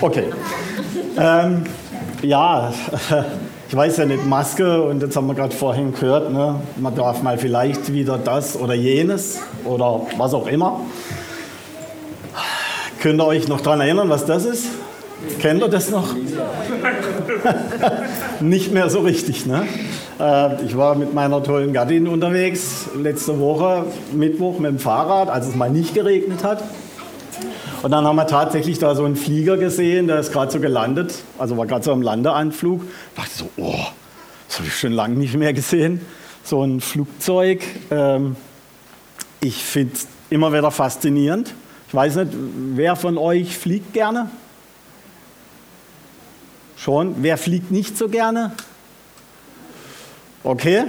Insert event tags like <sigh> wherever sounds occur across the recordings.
Okay. Ähm, ja, <laughs> ich weiß ja nicht, Maske und jetzt haben wir gerade vorhin gehört, ne, man darf mal vielleicht wieder das oder jenes oder was auch immer. Könnt ihr euch noch daran erinnern, was das ist? Kennt ihr das noch? <laughs> Nicht mehr so richtig, ne? Äh, ich war mit meiner tollen Gattin unterwegs letzte Woche, Mittwoch mit dem Fahrrad, als es mal nicht geregnet hat. Und dann haben wir tatsächlich da so einen Flieger gesehen, der ist gerade so gelandet, also war gerade so am Landeanflug. Ich dachte so, oh, das habe ich schon lange nicht mehr gesehen. So ein Flugzeug. Ähm, ich finde es immer wieder faszinierend. Ich weiß nicht, wer von euch fliegt gerne? Schon? Wer fliegt nicht so gerne? Okay.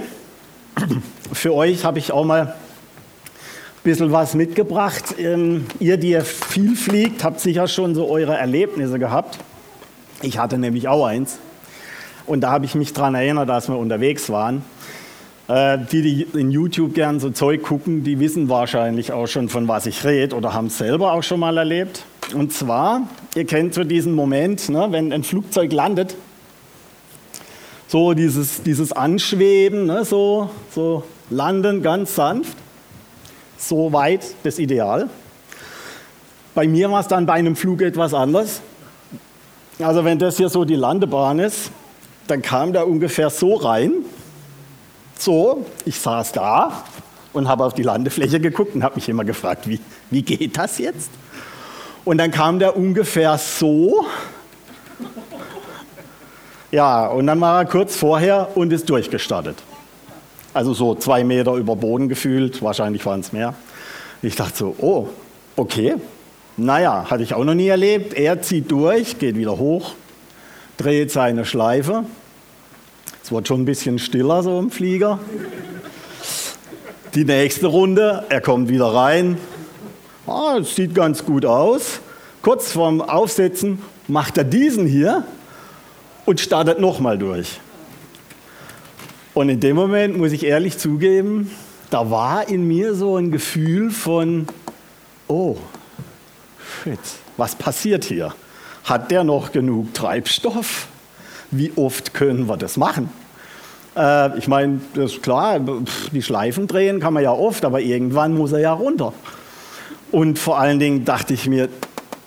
Für euch habe ich auch mal bisschen was mitgebracht. Ähm, ihr, die viel fliegt, habt sicher schon so eure Erlebnisse gehabt. Ich hatte nämlich auch eins. Und da habe ich mich daran erinnert, dass wir unterwegs waren. Äh, die, die in YouTube gern so Zeug gucken, die wissen wahrscheinlich auch schon, von was ich rede oder haben es selber auch schon mal erlebt. Und zwar, ihr kennt so diesen Moment, ne, wenn ein Flugzeug landet, so dieses, dieses Anschweben, ne, so, so landen ganz sanft, so weit das Ideal. Bei mir war es dann bei einem Flug etwas anders. Also wenn das hier so die Landebahn ist, dann kam der ungefähr so rein, so, ich saß da und habe auf die Landefläche geguckt und habe mich immer gefragt, wie, wie geht das jetzt? Und dann kam der ungefähr so. Ja, und dann war er kurz vorher und ist durchgestartet. Also so zwei Meter über Boden gefühlt, wahrscheinlich waren es mehr. Ich dachte so, oh, okay. Naja, hatte ich auch noch nie erlebt. Er zieht durch, geht wieder hoch, dreht seine Schleife. Es wird schon ein bisschen stiller so im Flieger. Die nächste Runde, er kommt wieder rein, Ah, das sieht ganz gut aus. Kurz vorm Aufsetzen macht er diesen hier und startet nochmal durch. Und in dem Moment muss ich ehrlich zugeben, da war in mir so ein Gefühl von, oh, shit, was passiert hier? Hat der noch genug Treibstoff? Wie oft können wir das machen? Äh, ich meine, das ist klar, die Schleifen drehen kann man ja oft, aber irgendwann muss er ja runter. Und vor allen Dingen dachte ich mir,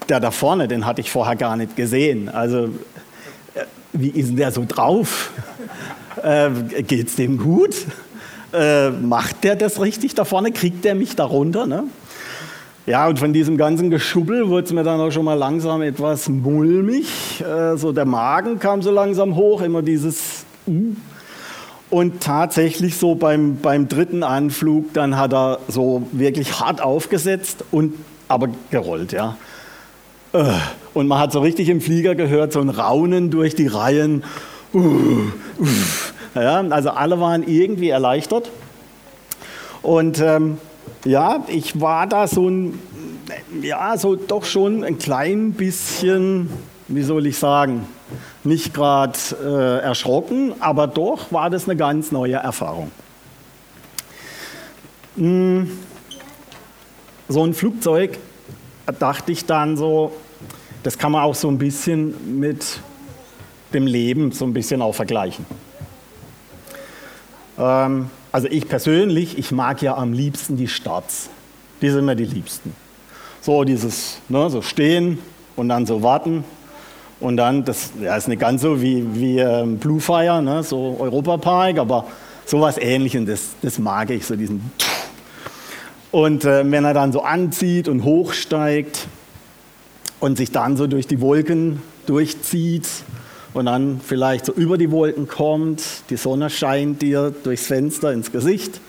der da vorne, den hatte ich vorher gar nicht gesehen. Also, äh, wie ist denn der so drauf? Äh, es dem gut? Äh, macht der das richtig da vorne? Kriegt der mich da runter? Ne? Ja, und von diesem ganzen Geschubbel wurde es mir dann auch schon mal langsam etwas mulmig. Äh, so der Magen kam so langsam hoch, immer dieses uh, und tatsächlich so beim, beim dritten Anflug, dann hat er so wirklich hart aufgesetzt und aber gerollt, ja. Äh, und man hat so richtig im Flieger gehört, so ein Raunen durch die Reihen. Uh, uh. Ja, also alle waren irgendwie erleichtert. Und ähm, ja, ich war da so ein, ja, so doch schon ein klein bisschen, wie soll ich sagen, nicht gerade äh, erschrocken, aber doch war das eine ganz neue Erfahrung. Hm, so ein Flugzeug, dachte ich dann so, das kann man auch so ein bisschen mit dem Leben so ein bisschen auch vergleichen. Ähm, also ich persönlich, ich mag ja am liebsten die Starts. Die sind mir die liebsten. So dieses, ne, so stehen und dann so warten und dann, das ja, ist nicht ganz so wie, wie ähm, Blue Fire, ne, so Europapark, aber sowas ähnliches, das, das mag ich, so diesen. Und äh, wenn er dann so anzieht und hochsteigt und sich dann so durch die Wolken durchzieht und dann vielleicht so über die Wolken kommt, die Sonne scheint dir durchs Fenster ins Gesicht,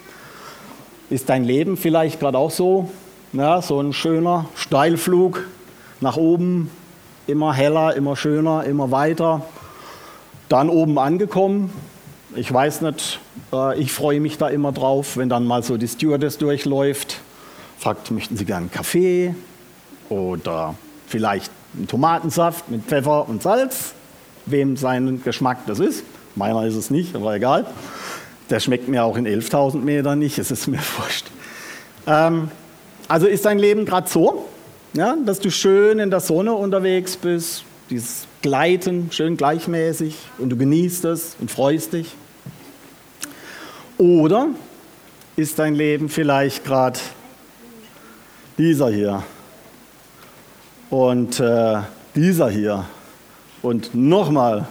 ist dein Leben vielleicht gerade auch so, ja, so ein schöner Steilflug nach oben, immer heller, immer schöner, immer weiter. Dann oben angekommen, ich weiß nicht, äh, ich freue mich da immer drauf, wenn dann mal so die Stewardess durchläuft, fragt, möchten Sie gerne einen Kaffee oder vielleicht einen Tomatensaft mit Pfeffer und Salz, wem sein Geschmack das ist. Meiner ist es nicht, aber egal. Der schmeckt mir auch in 11.000 Metern nicht, es ist mir <laughs> wurscht. Ähm, also ist dein Leben gerade so, Ja, dass du schön in der Sonne unterwegs bist, dieses Gleiten, schön gleichmäßig und du genießt es und freust dich. Oder ist dein Leben vielleicht gerade dieser hier und äh, dieser hier und nochmal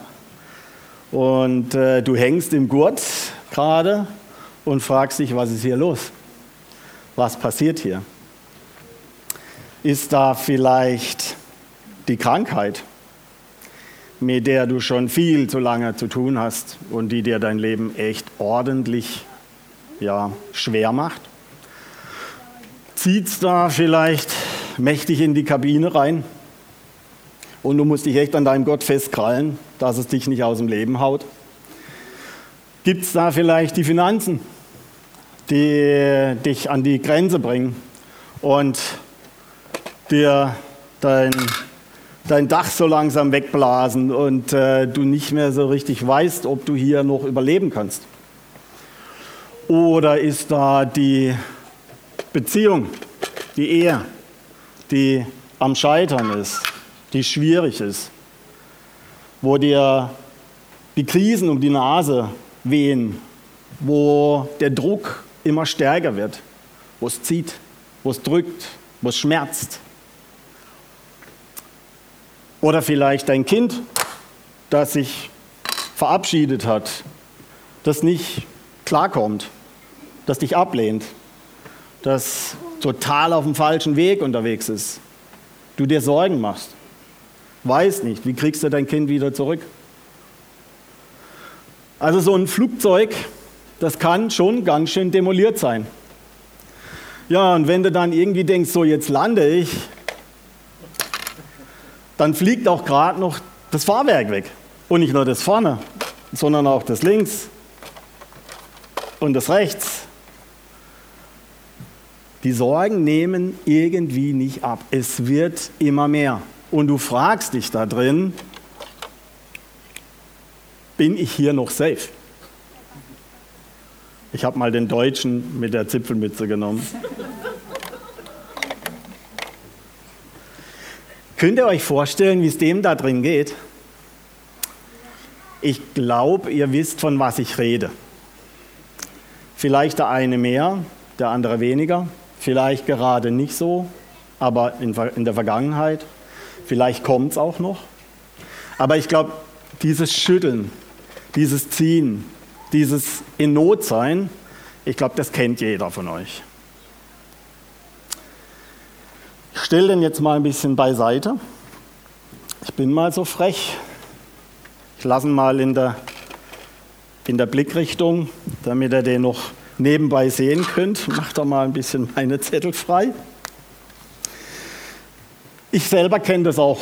und äh, du hängst im Gurt gerade und fragst dich, was ist hier los? Was passiert hier? Ist da vielleicht die Krankheit? mit der du schon viel zu lange zu tun hast und die dir dein Leben echt ordentlich ja, schwer macht? Zieht es da vielleicht mächtig in die Kabine rein und du musst dich echt an deinem Gott festkrallen, dass es dich nicht aus dem Leben haut? Gibt es da vielleicht die Finanzen, die dich an die Grenze bringen und dir dein dein Dach so langsam wegblasen und äh, du nicht mehr so richtig weißt, ob du hier noch überleben kannst? Oder ist da die Beziehung, die Ehe, die am Scheitern ist, die schwierig ist, wo dir die Krisen um die Nase wehen, wo der Druck immer stärker wird, wo es zieht, wo es drückt, wo es schmerzt? Oder vielleicht dein Kind, das sich verabschiedet hat, das nicht klarkommt, das dich ablehnt, das total auf dem falschen Weg unterwegs ist. Du dir Sorgen machst. Weiß nicht, wie kriegst du dein Kind wieder zurück? Also so ein Flugzeug, das kann schon ganz schön demoliert sein. Ja, und wenn du dann irgendwie denkst, so jetzt lande ich, dann fliegt auch gerade noch das Fahrwerk weg. Und nicht nur das vorne, sondern auch das links und das rechts. Die Sorgen nehmen irgendwie nicht ab. Es wird immer mehr. Und du fragst dich da drin, bin ich hier noch safe? Ich habe mal den Deutschen mit der Zipfelmütze genommen. Könnt ihr euch vorstellen, wie es dem da drin geht? Ich glaube, ihr wisst, von was ich rede. Vielleicht der eine mehr, der andere weniger, vielleicht gerade nicht so, aber in, der Vergangenheit. Vielleicht kommt es auch noch. Aber ich glaube, dieses Schütteln, dieses Ziehen, dieses in Not sein, ich glaube, das kennt jeder von euch. Ich stelle den jetzt mal ein bisschen beiseite. Ich bin mal so frech. Ich lasse ihn mal in der, in der Blickrichtung, damit ihr den noch nebenbei sehen könnt. Macht da mal ein bisschen meine Zettel frei. Ich selber kenne das auch.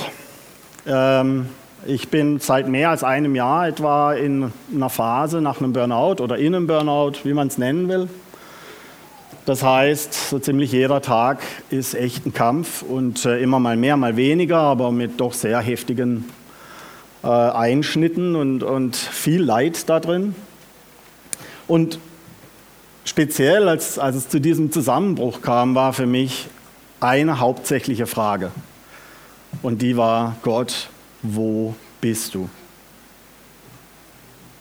Ähm, ich bin seit mehr als einem Jahr etwa in einer Phase nach einem Burnout oder in einem Burnout, wie man es nennen will. Das heißt, so ziemlich jeder Tag ist echt ein Kampf und äh, immer mal mehr, mal weniger, aber mit doch sehr heftigen äh, Einschnitten und, und viel Leid da drin. Und speziell, als, als es zu diesem Zusammenbruch kam, war für mich eine hauptsächliche Frage. Und die war, Gott, wo bist du?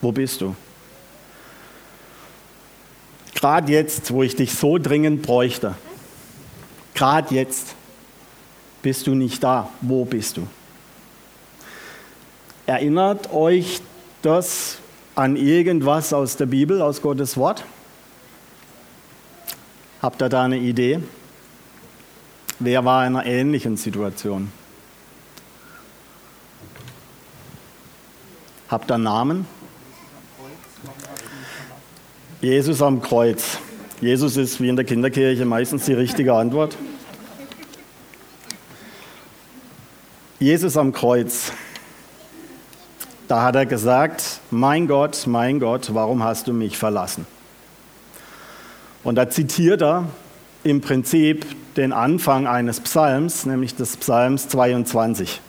Wo bist du? Gerade jetzt, wo ich dich so dringend bräuchte, gerade jetzt bist du nicht da. Wo bist du? Erinnert euch das an irgendwas aus der Bibel, aus Gottes Wort? Habt ihr da eine Idee? Wer war in einer ähnlichen Situation? Habt ihr einen Namen? Jesus am Kreuz. Jesus ist wie in der Kinderkirche meistens die richtige Antwort. Jesus am Kreuz. Da hat er gesagt, mein Gott, mein Gott, warum hast du mich verlassen? Und da zitiert er im Prinzip den Anfang eines Psalms, nämlich des Psalms 22.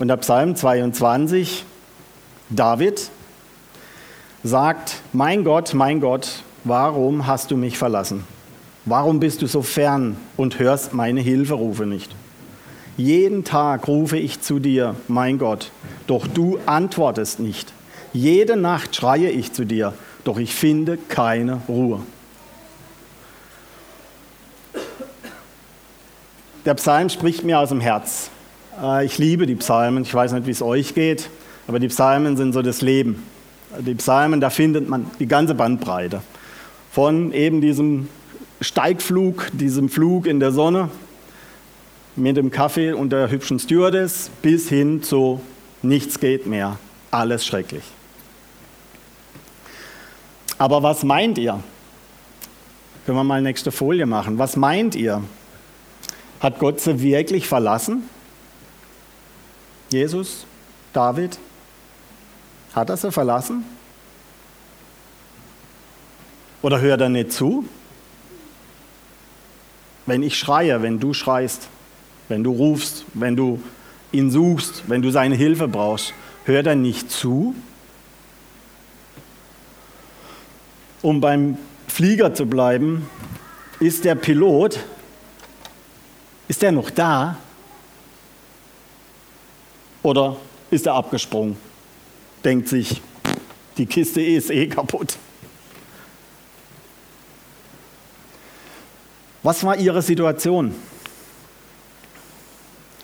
Und der Psalm 22, David, sagt, mein Gott, mein Gott, warum hast du mich verlassen? Warum bist du so fern und hörst meine Hilferufe nicht? Jeden Tag rufe ich zu dir, mein Gott, doch du antwortest nicht. Jede Nacht schreie ich zu dir, doch ich finde keine Ruhe. Der Psalm spricht mir aus dem Herz. Äh, ich liebe die Psalmen. Ich weiß nicht, wie es euch geht, aber die Psalmen sind so das Leben. Die Psalmen, da findet man die ganze Bandbreite. Von eben diesem Steigflug, diesem Flug in der Sonne mit dem Kaffee und der hübschen Stewardess bis hin zu nichts geht mehr, alles schrecklich. Aber was meint ihr? Können wir mal nächste Folie machen. Was meint ihr? Hat Gott sie wirklich verlassen? Jesus, David? Hat er sie verlassen? Oder hört er nicht zu? Wenn ich schreie, wenn du schreist, wenn du rufst, wenn du ihn suchst, wenn du seine Hilfe brauchst, hört er nicht zu? Um beim Flieger zu bleiben, ist der Pilot, ist er noch da? Oder ist er abgesprungen? Denkt sich, die Kiste ist eh kaputt. Was war ihre Situation?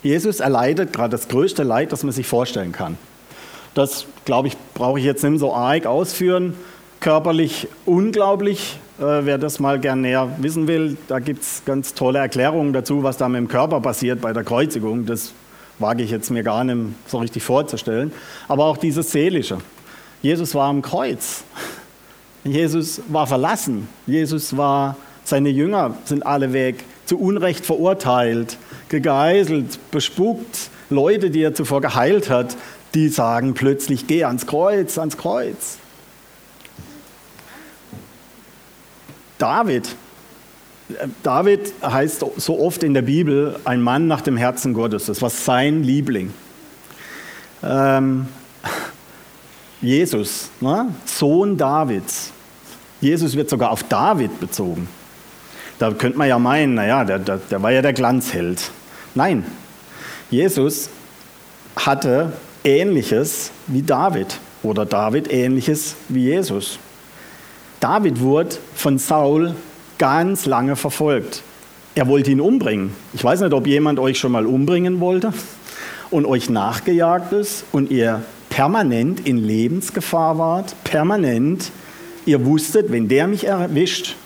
Jesus erleidet gerade das größte Leid, das man sich vorstellen kann. Das, glaube ich, brauche ich jetzt nicht so arg ausführen. Körperlich unglaublich. Äh, wer das mal gern näher wissen will, da gibt es ganz tolle Erklärungen dazu, was da mit dem Körper passiert bei der Kreuzigung. Das wage ich jetzt mir gar nicht so richtig vorzustellen. Aber auch dieses Seelische. Jesus war am Kreuz. Jesus war verlassen. Jesus war, seine Jünger sind alle weg, zu Unrecht verurteilt gegeißelt, bespuckt. Leute, die er zuvor geheilt hat, die sagen plötzlich, geh ans Kreuz, ans Kreuz. David, David heißt so oft in der Bibel ein Mann nach dem Herzen Gottes. Das war sein Liebling. Ähm, Jesus, ne? Sohn Davids. Jesus wird sogar auf David bezogen. Da könnte man ja meinen, naja, der, der, der war ja der Glanzheld. Nein, Jesus hatte Ähnliches wie David oder David Ähnliches wie Jesus. David wurde von Saul ganz lange verfolgt. Er wollte ihn umbringen. Ich weiß nicht, ob jemand euch schon mal umbringen wollte und euch nachgejagt ist und ihr permanent in Lebensgefahr wart, permanent. Ihr wusstet, wenn der mich erwischt,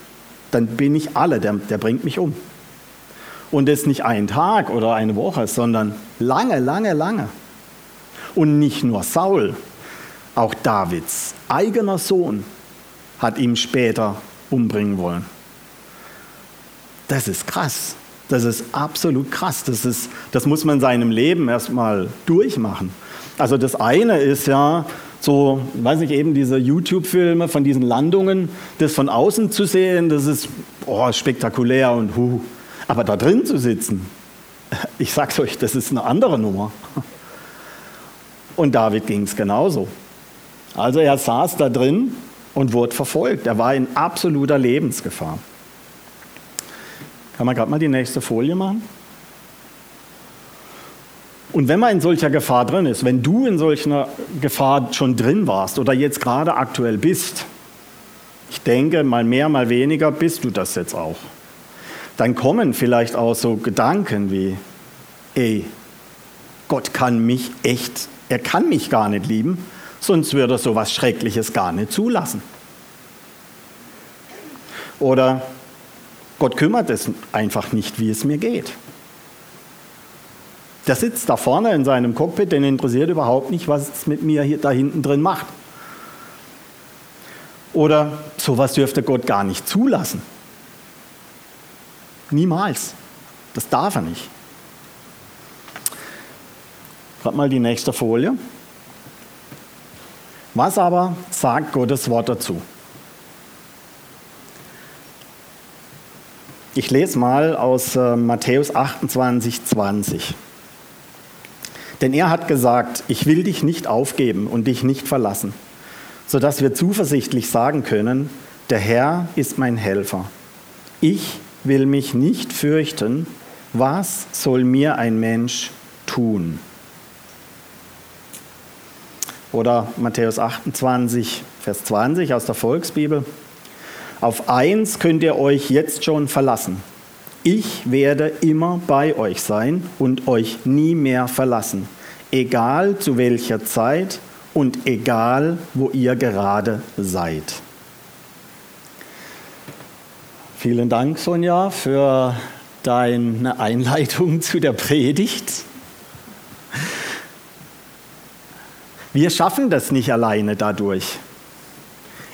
dann bin ich alle, der, der bringt mich um. Und das nicht ein Tag oder eine Woche, sondern lange, lange, lange. Und nicht nur Saul, auch Davids eigener Sohn hat ihn später umbringen wollen. Das ist krass. Das ist absolut krass. Das, ist, das muss man in seinem Leben erstmal durchmachen. Also das eine ist ja so, weiß nicht, eben diese YouTube-Filme von diesen Landungen, das von außen zu sehen, das ist oh, spektakulär und huh, aber da drin zu sitzen, <laughs> ich sag's euch, das ist eine andere Nummer. Und David ging es genauso. Also er saß da drin und wurde verfolgt. Er war in absoluter Lebensgefahr. Kann man gerade mal die nächste Folie machen? Und wenn man in solcher Gefahr drin ist, wenn du in solcher Gefahr schon drin warst oder jetzt gerade aktuell bist, ich denke, mal mehr, mal weniger bist du das jetzt auch dann kommen vielleicht auch so Gedanken wie, ey, Gott kann mich echt, er kann mich gar nicht lieben, sonst würde er so was Schreckliches gar nicht zulassen. Oder Gott kümmert es einfach nicht, wie es mir geht. Der sitzt da vorne in seinem Cockpit, den interessiert überhaupt nicht, was es mit mir hier da hinten drin macht. Oder sowas dürfte Gott gar nicht zulassen. Niemals. Das darf er nicht. Gerade mal die nächste Folie. Was aber sagt Gottes Wort dazu? Ich lese mal aus äh, Matthäus 28, 20. Denn er hat gesagt, ich will dich nicht aufgeben und dich nicht verlassen, sodass wir zuversichtlich sagen können, der Herr ist mein Helfer. Ich will mich nicht fürchten, was soll mir ein Mensch tun? Oder Matthäus 28, Vers 20 aus der Volksbibel. Auf eins könnt ihr euch jetzt schon verlassen. Ich werde immer bei euch sein und euch nie mehr verlassen, egal zu welcher Zeit und egal wo ihr gerade seid. Vielen Dank, Sonja, für deine Einleitung <laughs> zu der Predigt. Wir schaffen das nicht alleine dadurch.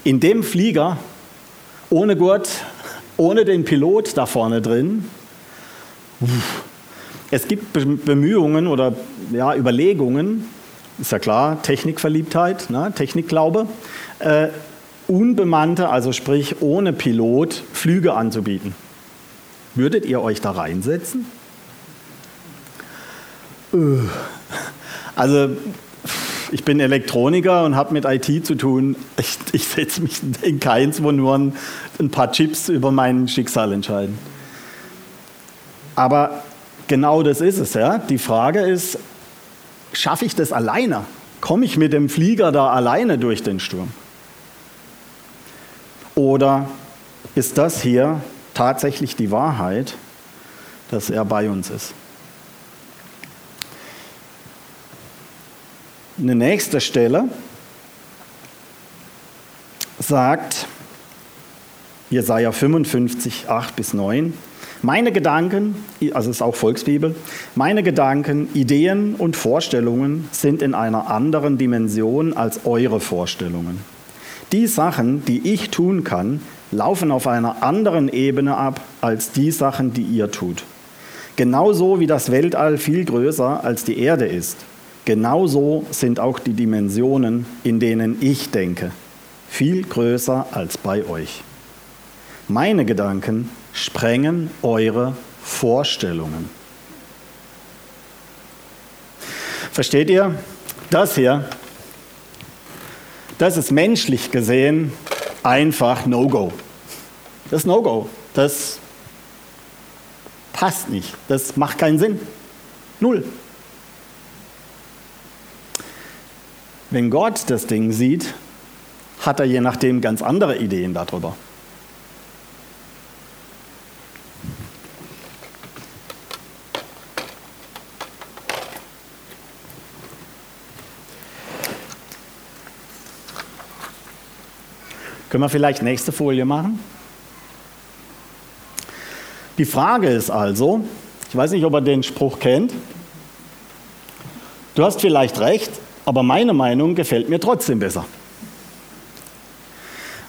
In dem Flieger, ohne Gurt, ohne den Pilot da vorne drin, es gibt Bemühungen oder ja, Überlegungen, ist ja klar, Technikverliebtheit, ne, Technikglaube, äh, unbemannte, also sprich ohne Pilot, Flüge anzubieten. Würdet ihr euch da reinsetzen? Äh. Also ich bin Elektroniker und habe mit IT zu tun. Ich, ich setze mich in keins, wo nur ein, ein paar Chips über mein Schicksal entscheiden. Aber genau das ist es. Ja? Die Frage ist, schaffe ich das alleine? Komme ich mit dem Flieger da alleine durch den Sturm? Oder ist das hier tatsächlich die Wahrheit, dass er bei uns ist? Eine nächste Stelle sagt Jesaja 55, 8 bis 9. Meine Gedanken, also es ist auch Volksbibel, meine Gedanken, Ideen und Vorstellungen sind in einer anderen Dimension als eure Vorstellungen. Die Sachen, die ich tun kann, laufen auf einer anderen Ebene ab als die Sachen, die ihr tut. Genauso wie das Weltall viel größer als die Erde ist Genauso sind auch die Dimensionen, in denen ich denke, viel größer als bei euch. Meine Gedanken sprengen eure Vorstellungen. Versteht ihr? Das hier, das ist menschlich gesehen einfach No-Go. Das No-Go. Das passt nicht. Das macht keinen Sinn. Null. Wenn Gott das Ding sieht, hat er je nachdem ganz andere Ideen darüber. Können wir vielleicht nächste Folie machen? Die Frage ist also, ich weiß nicht, ob ihr den Spruch kennt, du hast vielleicht recht, aber meine Meinung gefällt mir trotzdem besser.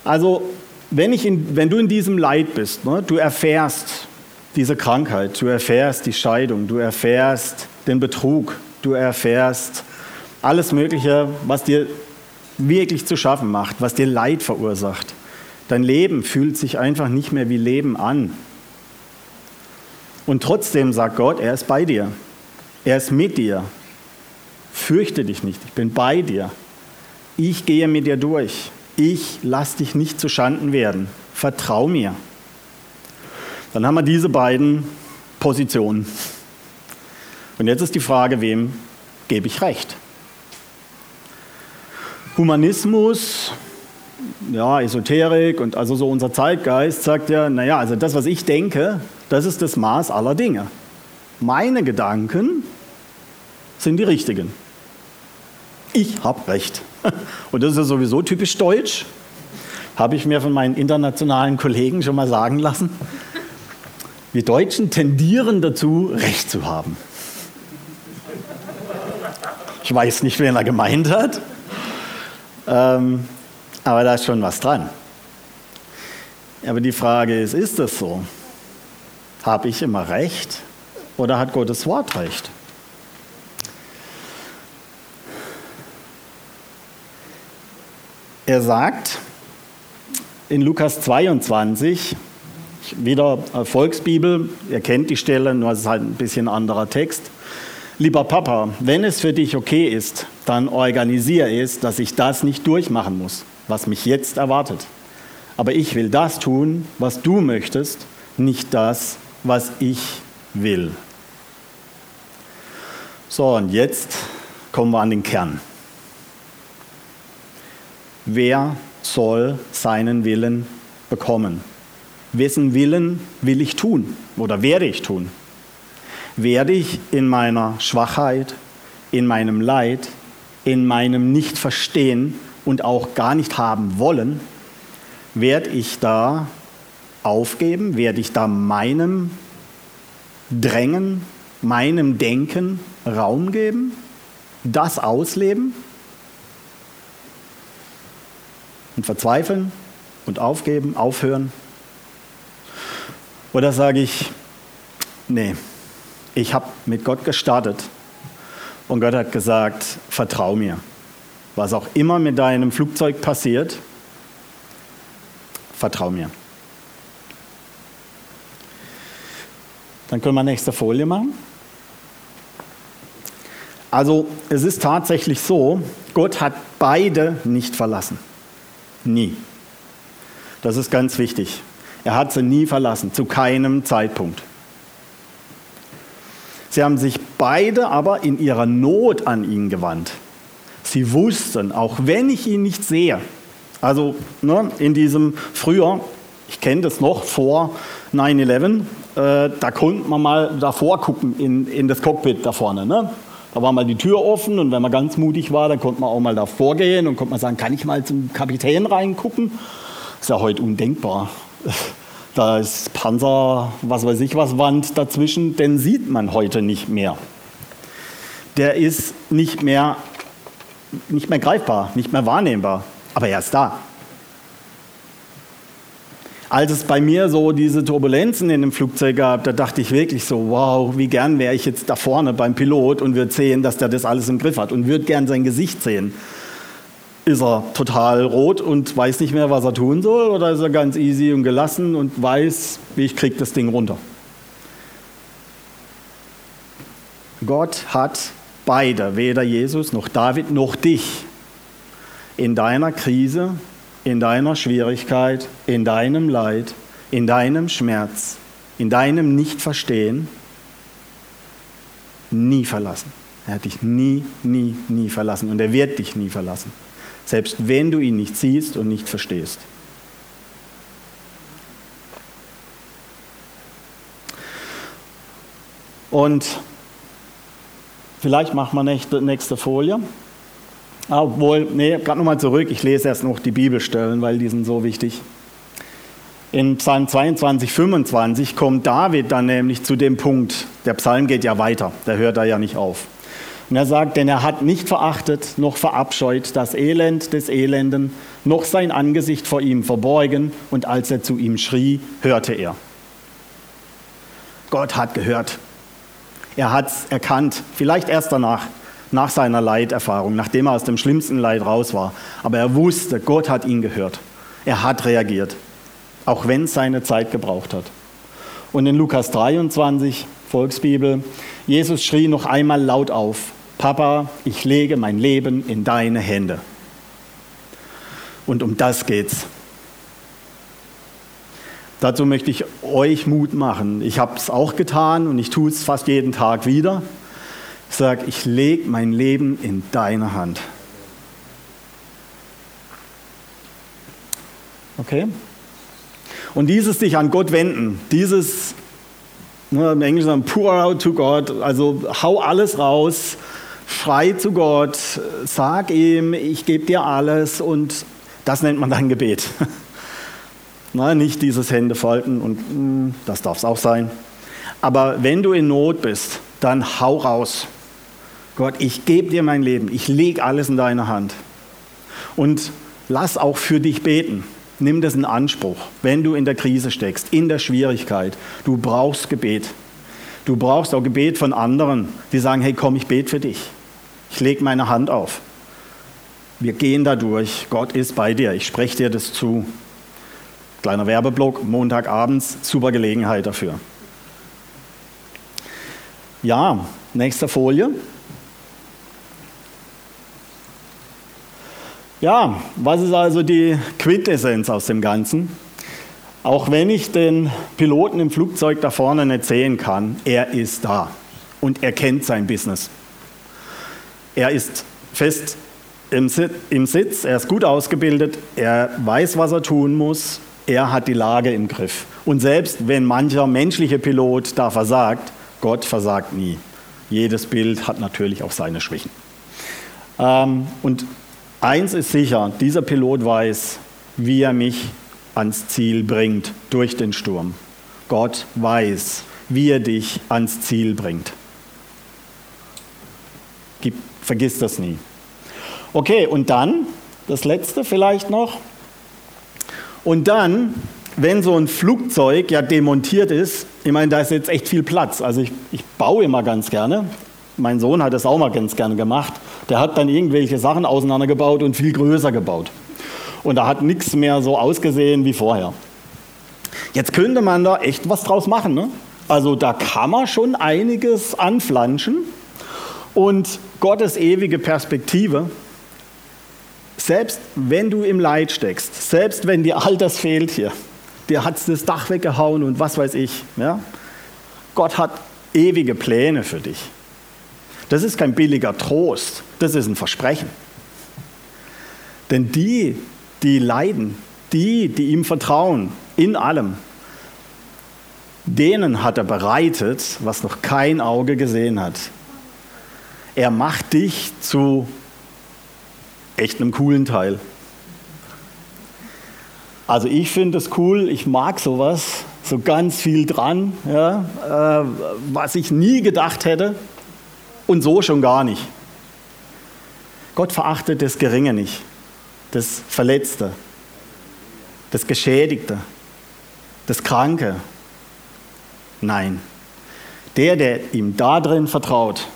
Also, wenn, ich in, wenn du in diesem Leid bist, ne, du erfährst diese Krankheit, du erfährst die Scheidung, du erfährst den Betrug, du erfährst alles Mögliche, was dir wirklich zu schaffen macht, was dir Leid verursacht. Dein Leben fühlt sich einfach nicht mehr wie Leben an. Und trotzdem sagt Gott, er ist bei dir. Er ist mit dir. Fürchte dich nicht, ich bin bei dir. Ich gehe mit dir durch. Ich lass dich nicht zu Schanden werden. Vertrau mir. Dann haben wir diese beiden Positionen. Und jetzt ist die Frage, wem gebe ich recht? Humanismus, ja, Esoterik und also so unser Zeitgeist sagt ja, naja, also das, was ich denke, das ist das Maß aller Dinge. Meine Gedanken sind die richtigen ich habe recht. Und das ist ja sowieso typisch deutsch, habe ich mir von meinen internationalen Kollegen schon mal sagen lassen. Wir Deutschen tendieren dazu, Recht zu haben. Ich weiß nicht, wen er gemeint hat, ähm, aber da ist schon was dran. Aber die Frage ist, ist das so? Habe ich immer Recht oder hat Gottes Wort Recht? Er sagt in Lukas 22, wieder Volksbibel, ihr kennt die Stelle, nur es ist halt ein bisschen anderer Text. Lieber Papa, wenn es für dich okay ist, dann organisiere es, dass ich das nicht durchmachen muss, was mich jetzt erwartet. Aber ich will das tun, was du möchtest, nicht das, was ich will. So, und jetzt kommen wir an den Kern. Wer soll seinen Willen bekommen? Wessen Willen will ich tun oder werde ich tun? Werde ich in meiner Schwachheit, in meinem Leid, in meinem Nicht-Verstehen und auch gar nicht haben wollen, werde ich da aufgeben, werde ich da meinem Drängen, meinem Denken Raum geben, das ausleben und verzweifeln und aufgeben, aufhören? Oder sage ich, nee, ich habe mit Gott gestartet und Gott hat gesagt, vertrau mir. Was auch immer mit deinem Flugzeug passiert, vertrau mir. Dann können wir nächste Folie machen. Also es ist tatsächlich so, Gott hat beide nicht verlassen. Nie. Das ist ganz wichtig. Er hat sie nie verlassen, zu keinem Zeitpunkt. Sie haben sich beide aber in ihrer Not an ihn gewandt. Sie wussten, auch wenn ich ihn nicht sehe, also ne, in diesem früher, ich kenne das noch vor 9-11, äh, da konnte man mal davor gucken in, in das Cockpit da vorne. Ne? Da war mal die Tür offen und wenn man ganz mutig war, dann konnte man auch mal davor gehen und konnte man sagen, kann ich mal zum Kapitän reingucken? Ist ja heute undenkbar. <laughs> Da ist Panzer, was weiß ich was, Wand dazwischen, den sieht man heute nicht mehr. Der ist nicht mehr, nicht mehr greifbar, nicht mehr wahrnehmbar, aber er ist da. Als es bei mir so diese Turbulenzen in dem Flugzeug gab, da dachte ich wirklich so, wow, wie gern wäre ich jetzt da vorne beim Pilot und würde sehen, dass der das alles im Griff hat und würde gern sein Gesicht sehen ist er total rot und weiß nicht mehr, was er tun soll, oder ist er ganz easy und gelassen und weiß, wie ich kriege das Ding runter? Gott hat beide, weder Jesus noch David noch dich, in deiner Krise, in deiner Schwierigkeit, in deinem Leid, in deinem Schmerz, in deinem Nichtverstehen nie verlassen. Er hat dich nie, nie, nie verlassen und er wird dich nie verlassen selbst wenn du ihn nicht siehst und nicht verstehst. Und vielleicht machen wir nächste, nächste Folie. Obwohl, nee, gerade nochmal zurück, ich lese erst noch die Bibelstellen, weil die sind so wichtig. In Psalm 22, 25 kommt David dann nämlich zu dem Punkt, der Psalm geht ja weiter, der hört da ja nicht auf. Und er sagt, denn er hat nicht verachtet noch verabscheut das Elend des Elenden, noch sein Angesicht vor ihm verborgen, und als er zu ihm schrie, hörte er. Gott hat gehört. Er hat es erkannt, vielleicht erst danach, nach seiner Leiterfahrung, nachdem er aus dem schlimmsten Leid raus war. Aber er wusste, Gott hat ihn gehört. Er hat reagiert, auch wenn es seine Zeit gebraucht hat. Und in Lukas 23, Volksbibel, Jesus schrie noch einmal laut auf, Papa, ich lege mein Leben in deine Hände. Und um das geht's. Dazu möchte ich euch Mut machen. Ich habe es auch getan und ich tue es fast jeden Tag wieder. Sage, ich lege mein Leben in deine Hand. Okay? Und dieses sich an Gott wenden, dieses, ne, im Englischen sagen, pour out to God, also hau alles raus, schrei zu Gott, sag ihm, ich gebe dir alles und das nennt man dann Gebet. <laughs> Na, nicht dieses Hände falten und hm, das darf es auch sein. Aber wenn du in Not bist, dann hau raus. Gott, ich gebe dir mein Leben, ich lege alles in deine Hand. Und lass auch für dich beten. Nimm das in Anspruch, wenn du in der Krise steckst, in der Schwierigkeit. Du brauchst Gebet. Du brauchst auch Gebet von anderen, die sagen, hey komm, ich bete für dich. Ich lege meine Hand auf. Wir gehen da durch. Gott ist bei dir. Ich spreche dir das zu. Kleiner Werbeblock, Montagabends, super Gelegenheit dafür. Ja, nächste Folie. Ja, was ist also die Quintessenz aus dem Ganzen? Auch wenn ich den Piloten im Flugzeug da vorne nicht sehen kann, er ist da und er kennt sein Business. Er ist fest im Sitz, er ist gut ausgebildet, er weiß, was er tun muss, er hat die Lage im Griff. Und selbst wenn mancher menschliche Pilot da versagt, Gott versagt nie. Jedes Bild hat natürlich auch seine Schwächen. Ähm, und eins ist sicher, dieser Pilot weiß, wie er mich ans Ziel bringt durch den Sturm. Gott weiß, wie er dich ans Ziel bringt. Gib, vergiss das nie. Okay, und dann, das letzte vielleicht noch. Und dann, wenn so ein Flugzeug ja demontiert ist, ich meine, da ist jetzt echt viel Platz. Also ich, ich baue immer ganz gerne. Mein Sohn hat das auch mal ganz gerne gemacht. Der hat dann irgendwelche Sachen auseinandergebaut und viel größer gebaut. Und da hat nichts mehr so ausgesehen wie vorher. Jetzt könnte man da echt was draus machen. Ne? Also da kann man schon einiges anflanschen. Und Gottes ewige Perspektive, selbst wenn du im Leid steckst, selbst wenn dir all das fehlt hier, dir hat das Dach weggehauen und was weiß ich, ja? Gott hat ewige Pläne für dich. Das ist kein billiger Trost, das ist ein Versprechen. Denn die, die leiden, die, die ihm vertrauen, in allem, denen hat er bereitet, was noch kein Auge gesehen hat. Er macht dich zu echt einem coolen Teil. Also ich finde es cool, ich mag sowas, so ganz viel dran, ja, äh, was ich nie gedacht hätte und so schon gar nicht. Gott verachtet das Geringe nicht, das Verletzte, das Geschädigte, das Kranke. Nein, der, der ihm da drin vertraut,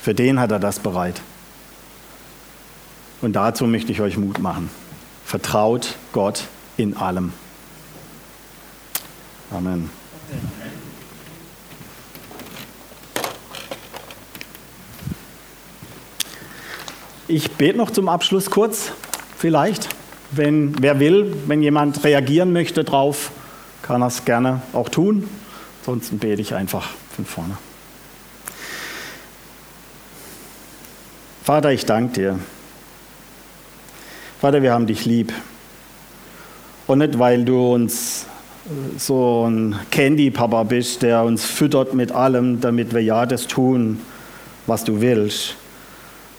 für den hat er das bereit. Und dazu möchte ich euch Mut machen. Vertraut Gott in allem. Amen. Ich bete noch zum Abschluss kurz, vielleicht. Wenn, wer will, wenn jemand reagieren möchte drauf, kann es gerne auch tun. Ansonsten bete ich einfach von vorne. Vater, ich danke dir. Vater, wir haben dich lieb. Und nicht, weil du uns so ein Candy-Papa bist, der uns füttert mit allem, damit wir ja das tun, was du willst,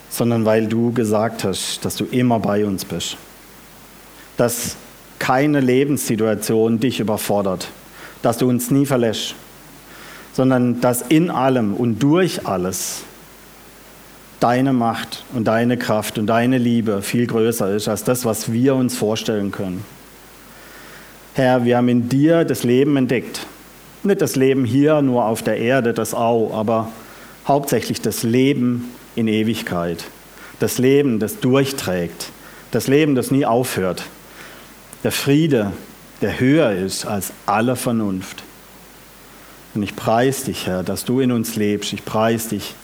sondern weil du gesagt hast, dass du immer bei uns bist. Dass keine Lebenssituation dich überfordert, dass du uns nie verlässt, sondern dass in allem und durch alles deine Macht und deine Kraft und deine Liebe viel größer ist als das, was wir uns vorstellen können. Herr, wir haben in dir das Leben entdeckt. Nicht das Leben hier nur auf der Erde, das auch, aber hauptsächlich das Leben in Ewigkeit. Das Leben, das durchträgt. Das Leben, das nie aufhört. Der Friede, der höher ist als alle Vernunft. Und ich preise dich, Herr, dass du in uns lebst. Ich preise dich,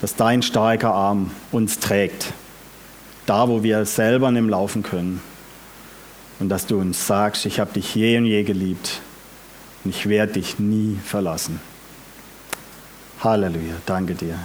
dass dein starker Arm uns trägt, da wo wir selber nicht laufen können. Und dass du uns sagst, ich habe dich je und je geliebt und ich werde dich nie verlassen. Halleluja, danke dir.